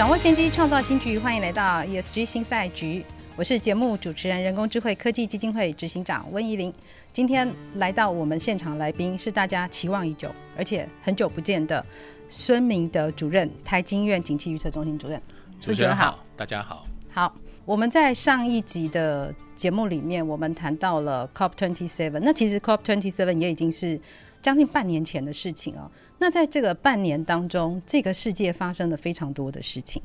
掌握先机，创造新局。欢迎来到 ESG 新赛局。我是节目主持人、人工智慧科技基金会执行长温怡玲。今天来到我们现场来宾是大家期望已久，而且很久不见的孙明德主任，台经院景气预测中心主任。主持人好，大家好。好，我们在上一集的节目里面，我们谈到了 COP twenty seven。那其实 COP twenty seven 也已经是将近半年前的事情哦。那在这个半年当中，这个世界发生了非常多的事情，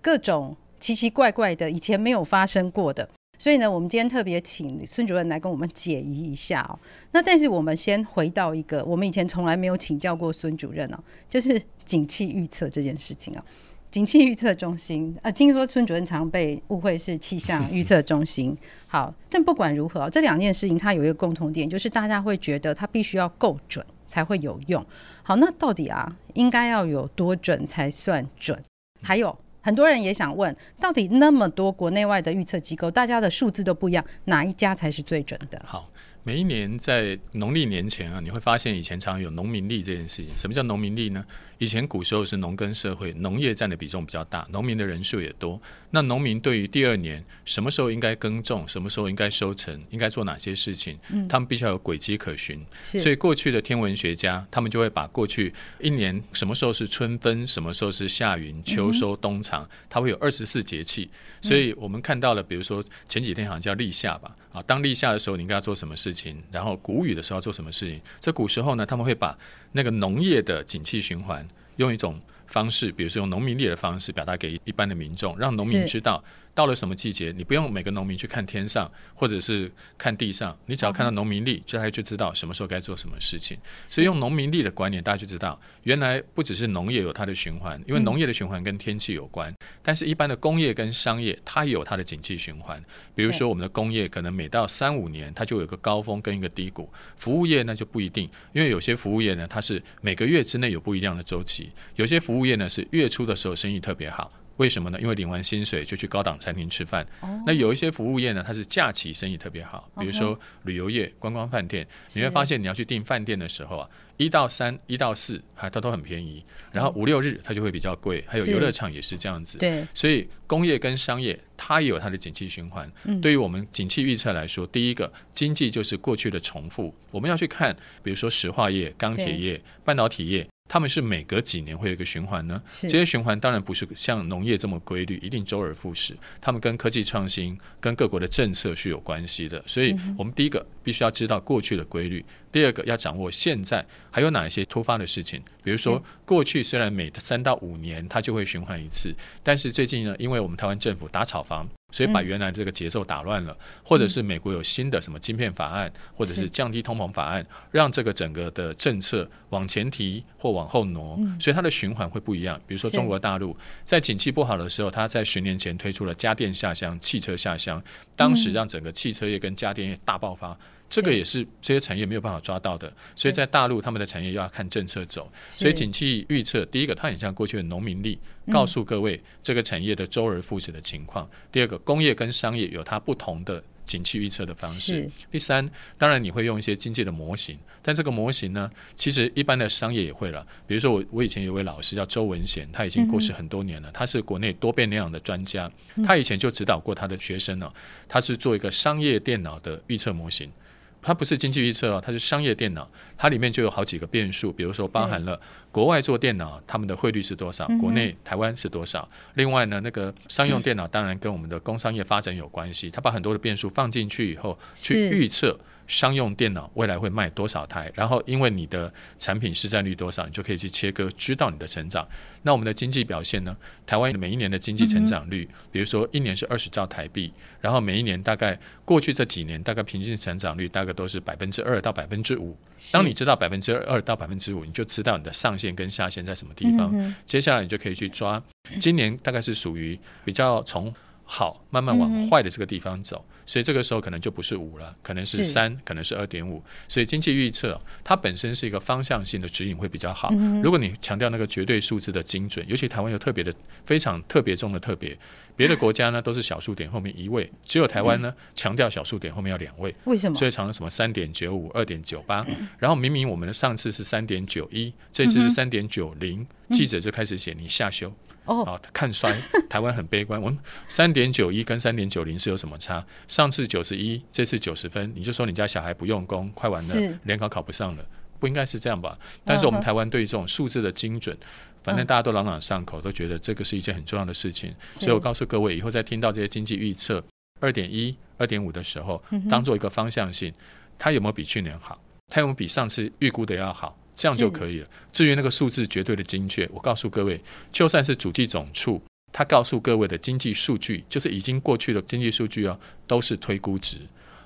各种奇奇怪怪的，以前没有发生过的。所以呢，我们今天特别请孙主任来跟我们解疑一下哦。那但是我们先回到一个，我们以前从来没有请教过孙主任哦，就是景气预测这件事情啊。景气预测中心啊，听说孙主任常被误会是气象预测中心。好，但不管如何，这两件事情它有一个共同点，就是大家会觉得它必须要够准才会有用。好，那到底啊，应该要有多准才算准？还有。很多人也想问，到底那么多国内外的预测机构，大家的数字都不一样，哪一家才是最准的？好。每一年在农历年前啊，你会发现以前常常有农民历这件事情。什么叫农民历呢？以前古时候是农耕社会，农业占的比重比较大，农民的人数也多。那农民对于第二年什么时候应该耕种，什么时候应该收成，应该做哪些事情，嗯、他们必须要有轨迹可循。所以过去的天文学家，他们就会把过去一年什么时候是春分，什么时候是夏耘、秋收、冬藏，它会有二十四节气。所以我们看到了，比如说前几天好像叫立夏吧。啊，当立夏的时候，你应该要做什么事情？然后谷雨的时候要做什么事情？在古时候呢，他们会把那个农业的景气循环用一种方式，比如说用农民历的方式表达给一般的民众，让农民知道。到了什么季节，你不用每个农民去看天上，或者是看地上，你只要看到农民历，就大家就知道什么时候该做什么事情。所以用农民历的观念，大家就知道，原来不只是农业有它的循环，因为农业的循环跟天气有关，但是一般的工业跟商业，它也有它的景气循环。比如说我们的工业，可能每到三五年，它就有一个高峰跟一个低谷。服务业那就不一定，因为有些服务业呢，它是每个月之内有不一样的周期，有些服务业呢是月初的时候生意特别好。为什么呢？因为领完薪水就去高档餐厅吃饭。Oh. 那有一些服务业呢，它是假期生意特别好，比如说旅游业、观光饭店。你会发现，你要去订饭店的时候啊，一到三、一到四，它都很便宜。然后五六日它就会比较贵。还有游乐场也是这样子。对。所以工业跟商业它也有它的景气循环。嗯。对于我们景气预测来说，第一个经济就是过去的重复。我们要去看，比如说石化业、钢铁业、半导体业。他们是每隔几年会有一个循环呢？这些循环当然不是像农业这么规律，一定周而复始。他们跟科技创新、跟各国的政策是有关系的。所以，我们第一个必须要知道过去的规律；第二个要掌握现在还有哪一些突发的事情。比如说，过去虽然每三到五年它就会循环一次，但是最近呢，因为我们台湾政府打炒房。所以把原来这个节奏打乱了，或者是美国有新的什么晶片法案，或者是降低通膨法案，让这个整个的政策往前提或往后挪，所以它的循环会不一样。比如说中国大陆在景气不好的时候，它在十年前推出了家电下乡、汽车下乡，当时让整个汽车业跟家电业大爆发。这个也是这些产业没有办法抓到的，所以在大陆他们的产业又要看政策走，所以景气预测第一个它很像过去的农民历，告诉各位这个产业的周而复始的情况。第二个工业跟商业有它不同的景气预测的方式。第三，当然你会用一些经济的模型，但这个模型呢，其实一般的商业也会了。比如说我我以前有位老师叫周文贤，他已经过世很多年了，他是国内多变量的专家，他以前就指导过他的学生呢，他是做一个商业电脑的预测模型。它不是经济预测哦，它是商业电脑，它里面就有好几个变数，比如说包含了国外做电脑，他们的汇率是多少，国内台湾是多少。另外呢，那个商用电脑当然跟我们的工商业发展有关系，它把很多的变数放进去以后，去预测商用电脑未来会卖多少台，然后因为你的产品市占率多少，你就可以去切割，知道你的成长。那我们的经济表现呢？台湾每一年的经济成长率，嗯、比如说一年是二十兆台币，然后每一年大概过去这几年大概平均成长率大概都是百分之二到百分之五。当你知道百分之二到百分之五，你就知道你的上限跟下限在什么地方。嗯、接下来你就可以去抓，今年大概是属于比较从好慢慢往坏的这个地方走。嗯所以这个时候可能就不是五了，可能是三，可能是二点五。所以经济预测它本身是一个方向性的指引会比较好。嗯、如果你强调那个绝对数字的精准，尤其台湾有特别的非常特别中的特别，别的国家呢都是小数点后面一位，只有台湾呢强调小数点后面要两位。为什么？所以常常什么三点九五、二点九八，然后明明我们的上次是三点九一，这次是三点九零，记者就开始写你下修。哦，啊，看衰，台湾很悲观。我们三点九一跟三点九零是有什么差？上次九十一，这次九十分，你就说你家小孩不用功，快完了，联考考不上了，不应该是这样吧？但是我们台湾对于这种数字的精准，反正大家都朗朗上口，都觉得这个是一件很重要的事情。所以我告诉各位，以后在听到这些经济预测二点一、二点五的时候，当做一个方向性，它有没有比去年好？它有没有比上次预估的要好？这样就可以了。至于那个数字绝对的精确，我告诉各位，就算是主计总处，他告诉各位的经济数据，就是已经过去的经济数据哦，都是推估值，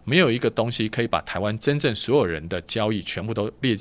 没有一个东西可以把台湾真正所有人的交易全部都列。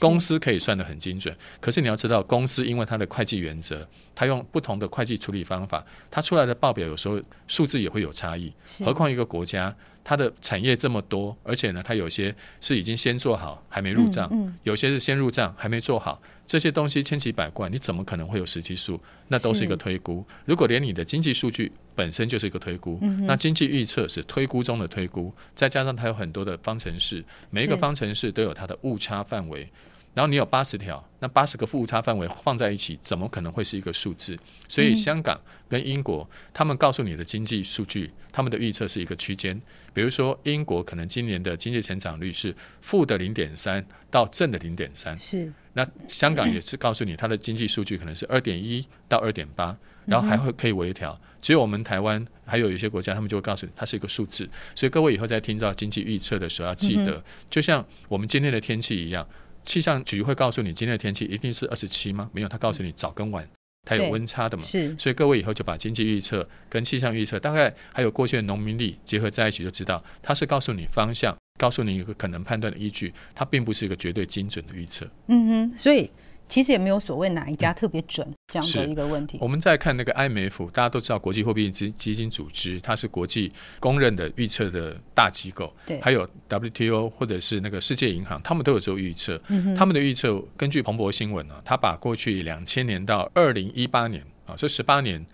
公司可以算得很精准，可是你要知道，公司因为它的会计原则，它用不同的会计处理方法，它出来的报表有时候数字也会有差异。何况一个国家。它的产业这么多，而且呢，它有些是已经先做好还没入账，嗯嗯、有些是先入账还没做好，这些东西千奇百怪，你怎么可能会有实际数？那都是一个推估。如果连你的经济数据本身就是一个推估，嗯、那经济预测是推估中的推估，再加上它有很多的方程式，每一个方程式都有它的误差范围。然后你有八十条，那八十个误差范围放在一起，怎么可能会是一个数字？所以香港跟英国，他们告诉你的经济数据，他们的预测是一个区间。比如说英国可能今年的经济成长率是负的零点三到正的零点三，是。那香港也是告诉你，它的经济数据可能是二点一到二点八，然后还会可以微调。只有我们台湾还有一些国家，他们就会告诉你它是一个数字。所以各位以后在听到经济预测的时候，要记得，就像我们今天的天气一样。气象局会告诉你今天的天气一定是二十七吗？没有，他告诉你早跟晚，它有温差的嘛。是，所以各位以后就把经济预测跟气象预测，大概还有过去的农民历结合在一起，就知道它是告诉你方向，告诉你一个可能判断的依据，它并不是一个绝对精准的预测。嗯哼，所以。其实也没有所谓哪一家特别准这样的一个问题。我们再看那个 IMF，大家都知道国际货币基基金组织，它是国际公认的预测的大机构。对，还有 WTO 或者是那个世界银行，他们都有做预测。嗯、他们的预测根据彭博新闻呢，他把过去两千年到二零一八年啊这十八年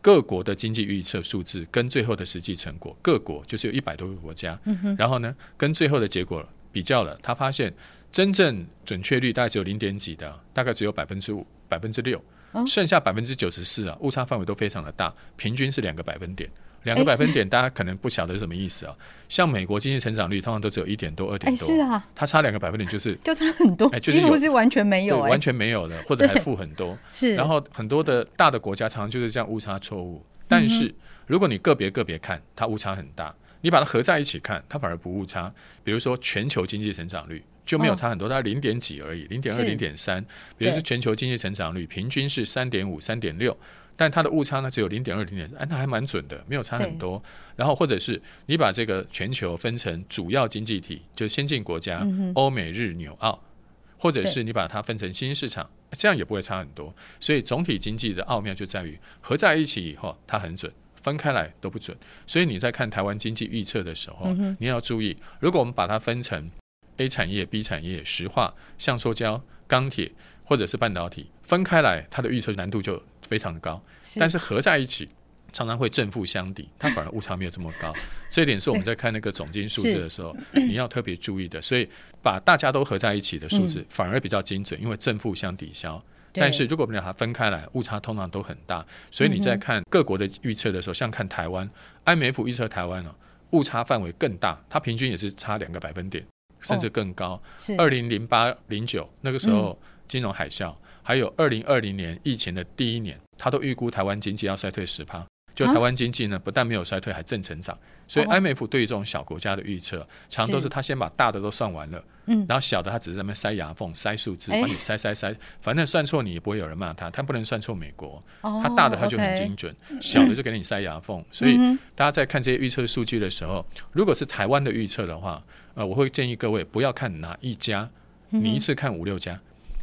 各国的经济预测数字跟最后的实际成果，各国就是有一百多个国家，嗯、然后呢跟最后的结果比较了，他发现。真正准确率大概只有零点几的，大概只有百分之五、百分之六，剩下百分之九十四啊，误差范围都非常的大，平均是两个百分点，两个百分点，大家可能不晓得是什么意思啊。像美国经济成长率通常都只有一点多、二点多，是啊，它差两个百分点就是 就差很多，几乎是完全没有，完全没有的，或者 还负很多。是，然后很多的大的国家常常就是这样误差错误，但是如果你个别个别看，它误差很大，你把它合在一起看，它反而不误差。比如说全球经济成长率。就没有差很多，大概零点几而已，零点二、零点三。比如说全球经济成长率平均是三点五、三点六，但它的误差呢只有零点二、零点三，哎，那还蛮准的，没有差很多。然后或者是你把这个全球分成主要经济体，就先进国家，嗯、欧美日纽澳，或者是你把它分成新兴市场，这样也不会差很多。所以总体经济的奥妙就在于合在一起以后它很准，分开来都不准。所以你在看台湾经济预测的时候，嗯、你要注意，如果我们把它分成。A 产业、B 产业、石化、橡塑胶、钢铁或者是半导体分开来，它的预测难度就非常的高。是但是合在一起，常常会正负相抵，它反而误差没有这么高。这一点是我们在看那个总金数字的时候，你要特别注意的。所以把大家都合在一起的数字反而比较精准，因为正负相抵消。但是如果我们把它分开来，误差通常都很大。所以你在看各国的预测的时候，像看台湾，IMF 预测台湾呢，误差范围更大，它平均也是差两个百分点。甚至更高。二零零八零九那个时候金融海啸，嗯、还有二零二零年疫情的第一年，他都预估台湾经济要衰退十趴，就台湾经济呢，不但没有衰退，还正成长。所以 IMF 对于这种小国家的预测，常常都是他先把大的都算完了，然后小的他只是在那边塞牙缝、塞数字，帮你塞塞塞，反正算错你也不会有人骂他，他不能算错美国，他大的他就很精准，小的就给你塞牙缝。所以大家在看这些预测数据的时候，如果是台湾的预测的话，呃，我会建议各位不要看哪一家，你一次看五六家，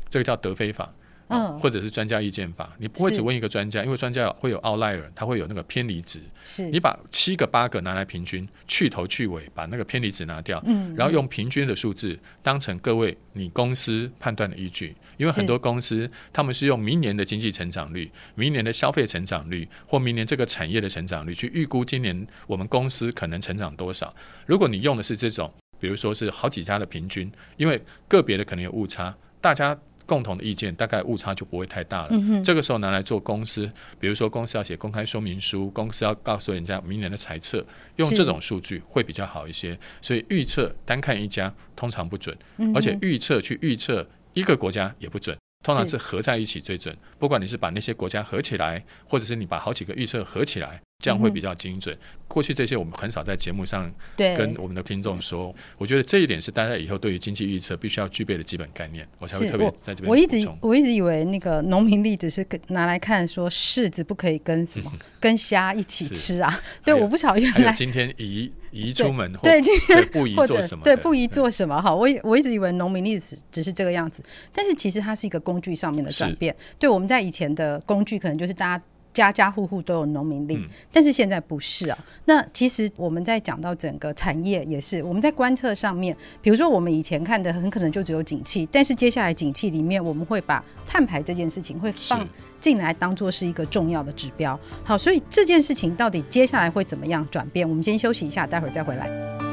这个叫德非法。嗯，或者是专家意见法，你不会只问一个专家，因为专家会有 outlier，他会有那个偏离值。是，你把七个八个拿来平均，去头去尾，把那个偏离值拿掉，嗯，然后用平均的数字当成各位你公司判断的依据。因为很多公司他们是用明年的经济成长率、明年的消费成长率或明年这个产业的成长率去预估今年我们公司可能成长多少。如果你用的是这种，比如说是好几家的平均，因为个别的可能有误差，大家。共同的意见大概误差就不会太大了。嗯、这个时候拿来做公司，比如说公司要写公开说明书，公司要告诉人家明年的财测，用这种数据会比较好一些。所以预测单看一家通常不准，嗯、而且预测去预测一个国家也不准，通常是合在一起最准。不管你是把那些国家合起来，或者是你把好几个预测合起来。这样会比较精准。过去这些我们很少在节目上跟我们的听众说。我觉得这一点是大家以后对于经济预测必须要具备的基本概念。我才会特别在这边。我一直我一直以为那个农民历只是拿来看说柿子不可以跟什么跟虾一起吃啊。对，我不晓得原来今天宜宜出门对今天不宜做什么？对，不宜做什么？哈，我我一直以为农民历史只是这个样子，但是其实它是一个工具上面的转变。对，我们在以前的工具可能就是大家。家家户户都有农民历，但是现在不是啊。那其实我们在讲到整个产业也是，我们在观测上面，比如说我们以前看的很可能就只有景气，但是接下来景气里面我们会把碳排这件事情会放进来当做是一个重要的指标。好，所以这件事情到底接下来会怎么样转变？我们先休息一下，待会儿再回来。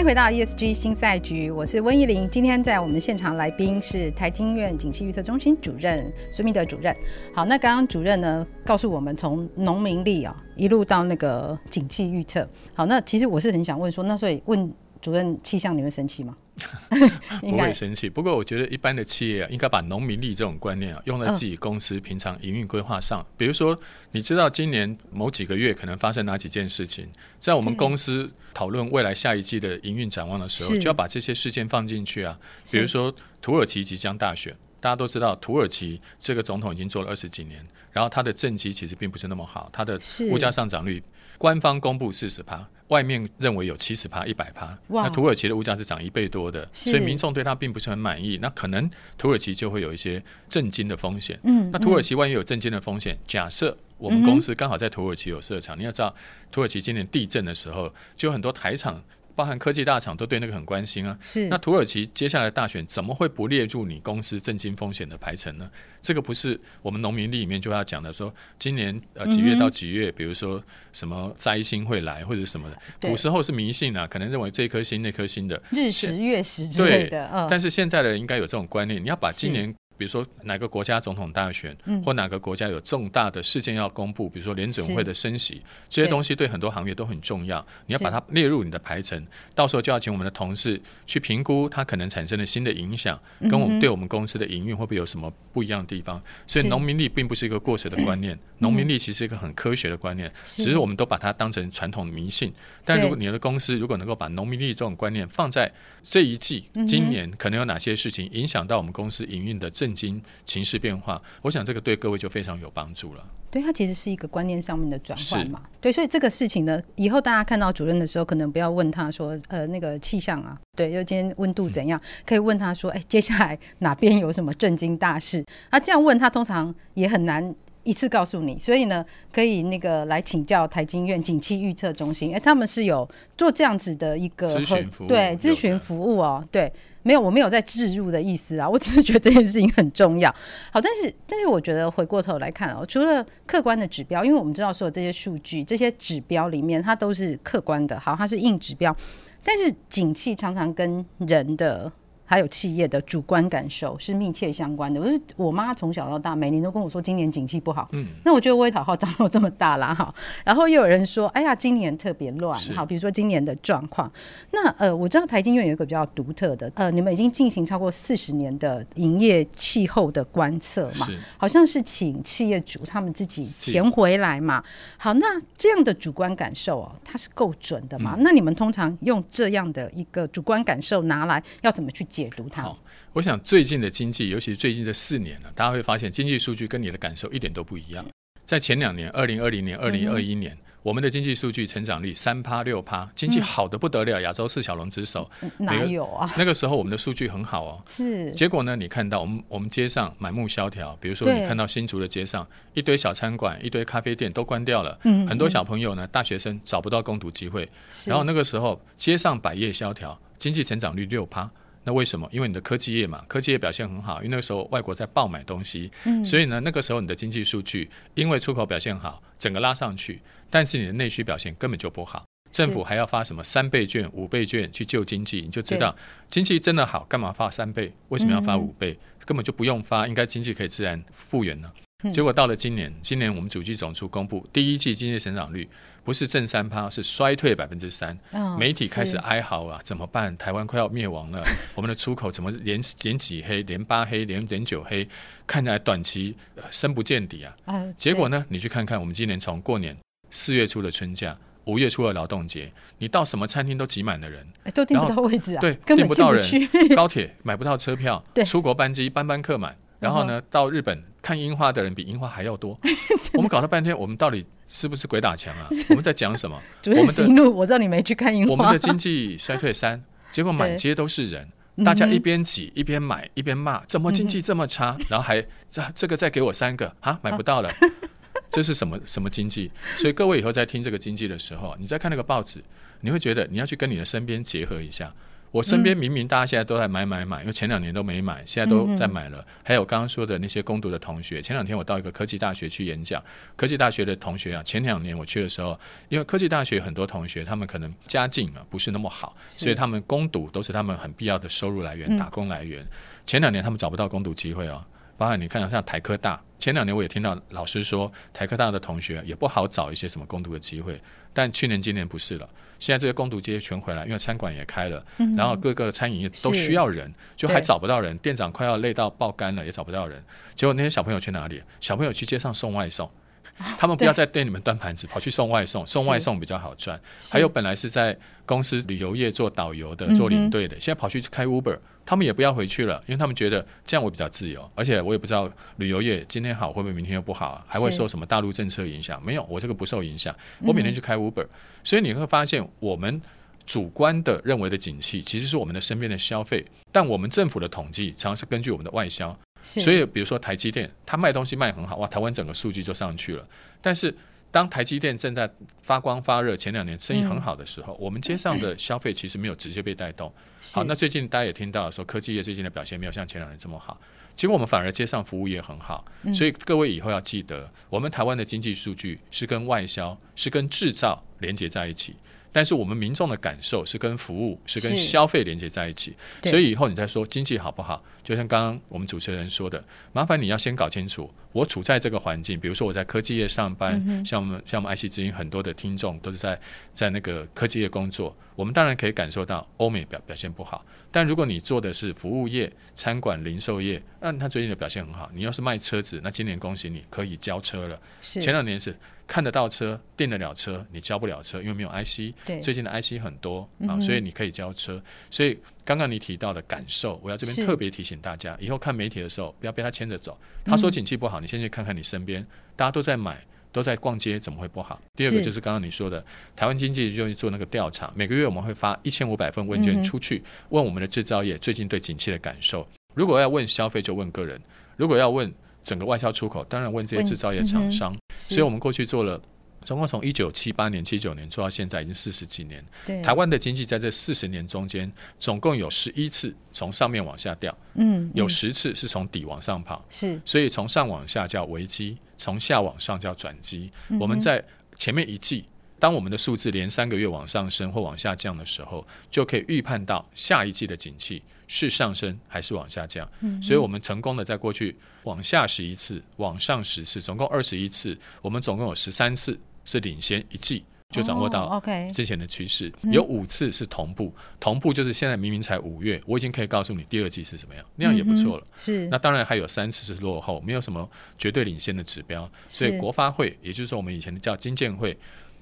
迎回到 ESG 新赛局，我是温怡玲。今天在我们现场来宾是台经院景气预测中心主任孙明德主任。好，那刚刚主任呢告诉我们，从农民力啊一路到那个景气预测。好，那其实我是很想问说，那所以问主任气象，你会生气吗？不会生气，不过我觉得一般的企业啊，应该把农民力这种观念啊，用在自己公司平常营运规划上。比如说，你知道今年某几个月可能发生哪几件事情，在我们公司讨论未来下一季的营运展望的时候，就要把这些事件放进去啊。比如说，土耳其即将大选，大家都知道，土耳其这个总统已经做了二十几年，然后他的政绩其实并不是那么好，他的物价上涨率，官方公布四十趴。外面认为有七十趴、一百趴，那土耳其的物价是涨一倍多的，所以民众对它并不是很满意。那可能土耳其就会有一些震惊的风险。嗯，那土耳其万一有震惊的风险，假设我们公司刚好在土耳其有设厂，你要知道，土耳其今年地震的时候，就有很多台厂。包含科技大厂都对那个很关心啊。是。那土耳其接下来大选怎么会不列入你公司震惊风险的排程呢？这个不是我们农民历里面就要讲的，说今年呃几月到几月，嗯、比如说什么灾星会来或者什么的。古时候是迷信啊，可能认为这颗星那颗星的日食月食之类的。对。嗯、但是现在的人应该有这种观念，你要把今年。比如说哪个国家总统大选，或哪个国家有重大的事件要公布，比如说联准会的升息，这些东西对很多行业都很重要。你要把它列入你的排程，到时候就要请我们的同事去评估它可能产生的新的影响，跟我们对我们公司的营运会不会有什么不一样的地方。所以农民历并不是一个过时的观念，农民历其实是一个很科学的观念，只是我们都把它当成传统的迷信。但如果你的公司如果能够把农民历这种观念放在这一季，今年可能有哪些事情影响到我们公司营运的正经情势变化，我想这个对各位就非常有帮助了。对，它其实是一个观念上面的转换嘛。对，所以这个事情呢，以后大家看到主任的时候，可能不要问他说，呃，那个气象啊，对，就今天温度怎样，嗯、可以问他说，哎，接下来哪边有什么震惊大事？啊，这样问他通常也很难一次告诉你。所以呢，可以那个来请教台经院景气预测中心，哎，他们是有做这样子的一个咨询服务，对，咨询服务哦，对。没有，我没有在置入的意思啊，我只是觉得这件事情很重要。好，但是但是我觉得回过头来看哦，除了客观的指标，因为我们知道所有这些数据、这些指标里面它都是客观的，好，它是硬指标，但是景气常常跟人的还有企业的主观感受是密切相关的。我是我妈从小到大每年都跟我说今年景气不好，嗯，那我觉得我也好好长到这么大啦。哈。然后又有人说，哎呀，今年特别乱，好，比如说今年的状况。那呃，我知道台经院有一个比较独特的，呃，你们已经进行超过四十年的营业气候的观测嘛，好像是请企业主他们自己填回来嘛。好，那这样的主观感受哦，它是够准的嘛？嗯、那你们通常用这样的一个主观感受拿来要怎么去解读它？好，我想最近的经济，尤其是最近这四年呢，大家会发现经济数据跟你的感受一点都不一样。在前两年，二零二零年、二零二一年。嗯我们的经济数据成长率三趴六趴，经济好的不得了，亚洲四小龙之首。哪有啊？那个时候我们的数据很好哦。是。结果呢？你看到我们我们街上满目萧条，比如说你看到新竹的街上一堆小餐馆、一堆咖啡店都关掉了，很多小朋友呢，大学生找不到攻读机会。然后那个时候街上百业萧条，经济成长率六趴。那为什么？因为你的科技业嘛，科技业表现很好，因为那个时候外国在爆买东西，嗯、所以呢，那个时候你的经济数据因为出口表现好，整个拉上去，但是你的内需表现根本就不好，政府还要发什么三倍券、五倍券去救经济，你就知道经济真的好，干嘛发三倍？为什么要发五倍？嗯、根本就不用发，应该经济可以自然复原呢。结果到了今年，今年我们主计总处公布第一季经济成长率不是正三趴，是衰退百分之三。媒体开始哀嚎啊，怎么办？台湾快要灭亡了，我们的出口怎么连连几黑，连八黑，连连九黑，看起来短期深不见底啊。结果呢，你去看看我们今年从过年四月初的春假，五月初的劳动节，你到什么餐厅都挤满了人，都订不到位置啊，对，订不到人，高铁买不到车票，出国班机班班客满。然后呢，到日本看樱花的人比樱花还要多。我们搞了半天，我们到底是不是鬼打墙啊？我们在讲什么？我们的路，我知道你没去看樱花。我们的经济衰退三，结果满街都是人，大家一边挤一边买一边骂，怎么经济这么差？然后还这这个再给我三个啊，买不到了，这是什么什么经济？所以各位以后在听这个经济的时候，你在看那个报纸，你会觉得你要去跟你的身边结合一下。我身边明明大家现在都在买买买，因为前两年都没买，现在都在买了。还有刚刚说的那些攻读的同学，前两天我到一个科技大学去演讲，科技大学的同学啊，前两年我去的时候，因为科技大学很多同学他们可能家境啊不是那么好，所以他们攻读都是他们很必要的收入来源、打工来源。前两年他们找不到攻读机会哦，包含你看像台科大。前两年我也听到老师说，台科大的同学也不好找一些什么攻读的机会，但去年今年不是了，现在这些工读机会全回来，因为餐馆也开了，嗯、然后各个餐饮业都需要人，就还找不到人，店长快要累到爆肝了，也找不到人，结果那些小朋友去哪里？小朋友去街上送外送。他们不要再对你们端盘子，跑去送外送，送外送比较好赚。还有本来是在公司旅游业做导游的、做领队的，现在跑去开 Uber，他们也不要回去了，因为他们觉得这样我比较自由，而且我也不知道旅游业今天好会不会明天又不好啊，还会受什么大陆政策影响？没有，我这个不受影响，我每天去开 Uber，所以你会发现我们主观的认为的景气，其实是我们的身边的消费，但我们政府的统计常常是根据我们的外销。所以，比如说台积电，它卖东西卖很好，哇，台湾整个数据就上去了。但是，当台积电正在发光发热，前两年生意很好的时候，嗯、我们街上的消费其实没有直接被带动。好，那最近大家也听到了说，科技业最近的表现没有像前两年这么好。其实我们反而街上服务业很好。所以各位以后要记得，我们台湾的经济数据是跟外销、是跟制造连接在一起。但是我们民众的感受是跟服务是跟消费连接在一起，所以以后你再说经济好不好，就像刚刚我们主持人说的，麻烦你要先搞清楚，我处在这个环境，比如说我在科技业上班，像我们像我们爱惜之音很多的听众都是在在那个科技业工作，我们当然可以感受到欧美表表现不好，但如果你做的是服务业、餐馆、零售业，那他最近的表现很好。你要是卖车子，那今年恭喜你可以交车了，前两年是。看得到车，订得了车，你交不了车，因为没有 IC。对，最近的 IC 很多啊，所以你可以交车。所以刚刚你提到的感受，我要这边特别提醒大家，以后看媒体的时候，不要被他牵着走。他说景气不好，你先去看看你身边，大家都在买，都在逛街，怎么会不好？第二个就是刚刚你说的，台湾经济就做那个调查，每个月我们会发一千五百份问卷出去，问我们的制造业最近对景气的感受。如果要问消费，就问个人；如果要问整个外销出口，当然问这些制造业厂商。所以，我们过去做了，总共从一九七八年、七九年做到现在，已经四十几年。对，台湾的经济在这四十年中间，总共有十一次从上面往下掉，嗯，有十次是从底往上跑。是，所以从上往下叫危机，从下往上叫转机。我们在前面一季。当我们的数字连三个月往上升或往下降的时候，就可以预判到下一季的景气是上升还是往下降。嗯，所以我们成功的在过去往下十一次，往上十次，总共二十一次，我们总共有十三次是领先一季。就掌握到之前的趋势，oh. 有五次是同步，嗯，同步就是现在明明才五月，我已经可以告诉你第二季是怎么样，那样也不错了。嗯、是，那当然还有三次是落后，没有什么绝对领先的指标。所以国发会，也就是说我们以前的叫金建会，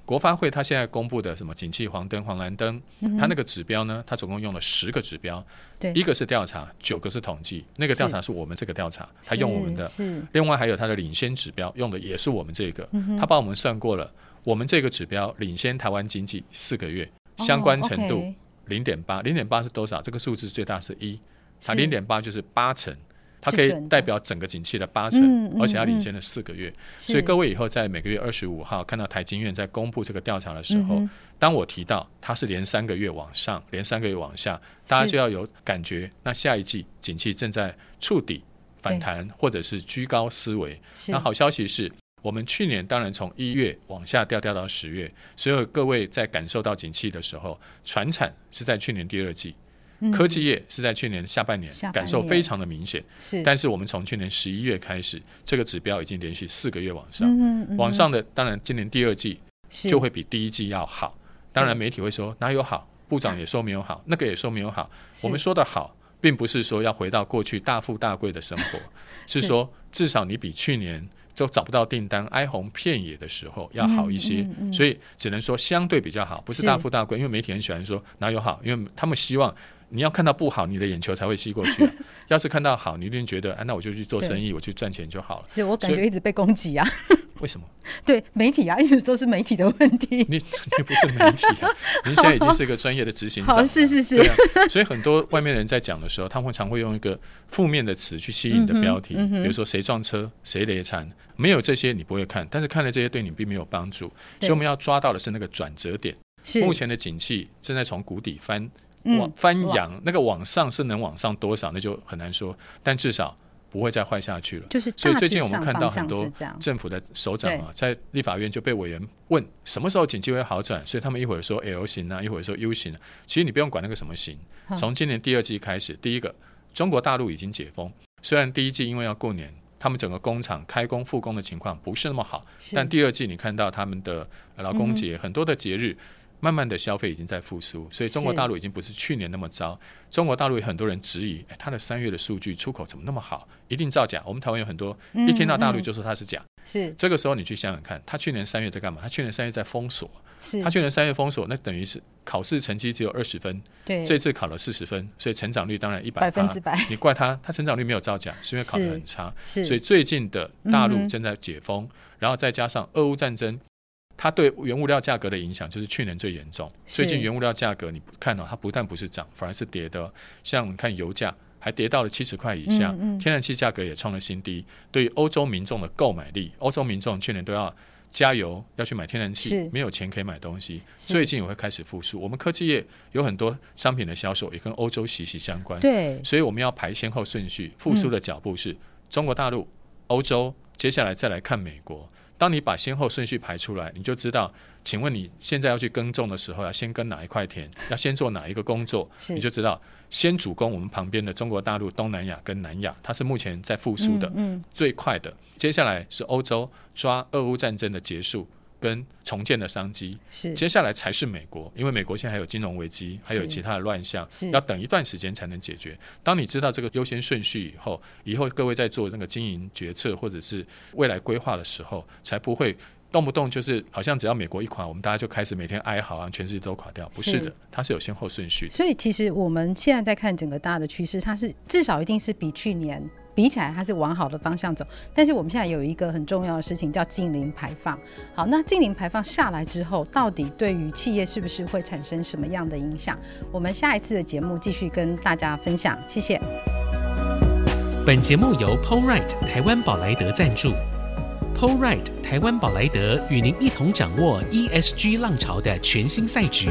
国发会它现在公布的什么景气黄灯、黄蓝灯，它那个指标呢，它总共用了十个指标，对，一个是调查，九个是统计。那个调查是我们这个调查，它用我们的，是。另外还有它的领先指标，用的也是我们这个，它帮我们算过了。我们这个指标领先台湾经济四个月，相关程度零点八，零点八是多少？这个数字最大是一，它零点八就是八成，它可以代表整个景气的八成，而且它领先了四个月。所以各位以后在每个月二十五号看到台经院在公布这个调查的时候，当我提到它是连三个月往上，连三个月往下，大家就要有感觉，那下一季景气正在触底反弹，或者是居高思维。那好消息是。我们去年当然从一月往下掉掉到十月，所以各位在感受到景气的时候，船产是在去年第二季，嗯、科技业是在去年下半年，感受非常的明显。是，但是我们从去年十一月开始，这个指标已经连续四个月往上，嗯嗯、往上的当然今年第二季就会比第一季要好。当然媒体会说哪有好，部长也说没有好，那个也说没有好。我们说的好，并不是说要回到过去大富大贵的生活，是说至少你比去年。都找不到订单，哀鸿遍野的时候要好一些，嗯嗯嗯，所以只能说相对比较好，不是大富大贵。因为媒体很喜欢说哪有好，因为他们希望你要看到不好，你的眼球才会吸过去，啊。要是看到好，你一定觉得，哎，啊，那我就去做生意，我去赚钱就好了。是我感觉一直被攻击啊。为什么？对媒体啊，一直都是媒体的问题。你你不是媒体啊，您现在已经是一个专业的执行长。是是是。所以很多外面人在讲的时候，他们常会用一个负面的词去吸引你的标题，比如说谁撞车，谁累残，没有这些你不会看，但是看了这些对你并没有帮助。所以我们要抓到的是那个转折点。目前的景气正在从谷底翻往翻扬，那个往上是能往上多少，那就很难说，但至少。不会再坏下去了，就是。所以最近我们看到很多政府的首长啊，在立法院就被委员问什么时候经济会好转，所以他们一会儿说 L 型啊，一会儿说 U 型啊。其实你不用管那个什么型，从今年第二季开始，第一个中国大陆已经解封，虽然第一季因为要过年，他们整个工厂开工复工的情况不是那么好，但第二季你看到他们的劳工节很多的节日。慢慢的消费已经在复苏，所以中国大陆已经不是去年那么糟。中国大陆有很多人质疑，哎，他的三月的数据出口怎么那么好？一定造假。我们台湾有很多，一听到大陆就说他是假。是、这个时候你去想想看，他去年三月在干嘛？他去年三月在封锁。是。他去年三月封锁，那等于是考试成绩只有二十分。对。这次考了四十分，所以成长率当然一百分之百。你怪他，他成长率没有造假，是因为考得很差。是。所以最近的大陆正在解封，嗯、然后再加上俄乌战争。它对原物料价格的影响就是去年最严重。最近原物料价格，你看到它不但不是涨，反而是跌的。像你看油价还跌到了七十块以下，天然气价格也创了新低。对于欧洲民众的购买力，欧洲民众去年都要加油要去买天然气，没有钱可以买东西。最近也会开始复苏。我们科技业有很多商品的销售也跟欧洲息息相关。对，所以我们要排先后顺序。复苏的脚步是中国大陆、欧洲，接下来再来看美国。当你把先后顺序排出来，你就知道，请问你现在要去耕种的时候，要先耕哪一块田，要先做哪一个工作，你就知道，先主攻我们旁边的中国大陆、东南亚跟南亚，它是目前在复苏的最快的。接下来是欧洲，抓俄乌战争的结束。跟重建的商机，是接下来才是美国，因为美国现在还有金融危机，还有其他的乱象，要等一段时间才能解决。当你知道这个优先顺序以后，以后各位在做那个经营决策或者是未来规划的时候，才不会动不动就是好像只要美国一垮，我们大家就开始每天哀嚎啊，全世界都垮掉。不是的，它是有先后顺序的。所以其实我们现在在看整个大的趋势，它是至少一定是比去年。比起来，它是往好的方向走。但是我们现在有一个很重要的事情，叫净零排放。好，那净零排放下来之后，到底对于企业是不是会产生什么样的影响？我们下一次的节目继续跟大家分享。谢谢。本节目由 Polright 台湾宝莱德赞助。Polright 台湾宝莱德与您一同掌握 ESG 浪潮的全新赛局。